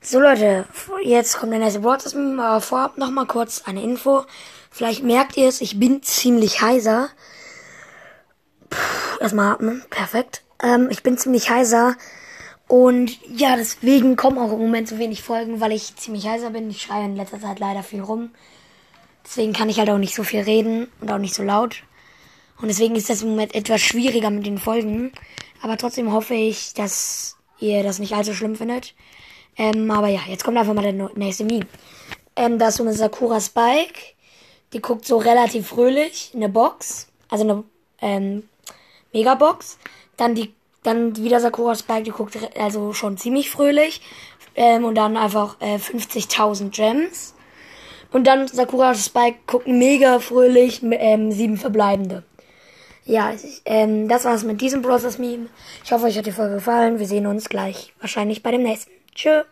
So Leute, jetzt kommt der nächste Broadcast aber vorab noch mal kurz eine Info. Vielleicht merkt ihr es, ich bin ziemlich heiser. Puh, erstmal atmen, perfekt. Ähm, ich bin ziemlich heiser. Und ja, deswegen kommen auch im Moment so wenig Folgen, weil ich ziemlich heiser bin. Ich schreie in letzter Zeit leider viel rum. Deswegen kann ich halt auch nicht so viel reden und auch nicht so laut. Und deswegen ist das im Moment etwas schwieriger mit den Folgen. Aber trotzdem hoffe ich, dass ihr das nicht allzu schlimm findet. Ähm, aber ja, jetzt kommt einfach mal der nächste Meme. Ähm, da ist so eine Sakura Spike. Die guckt so relativ fröhlich. Eine Box. Also eine ähm, Megabox. Dann die, dann wieder Sakura Spike, die guckt also schon ziemlich fröhlich. Ähm, und dann einfach äh, 50.000 Gems. Und dann Sakura Spike guckt mega fröhlich, ähm, sieben verbleibende. Ja, ähm, das war's mit diesem Process Meme. Ich hoffe, euch hat die Folge gefallen. Wir sehen uns gleich wahrscheinlich bei dem nächsten. Tschö.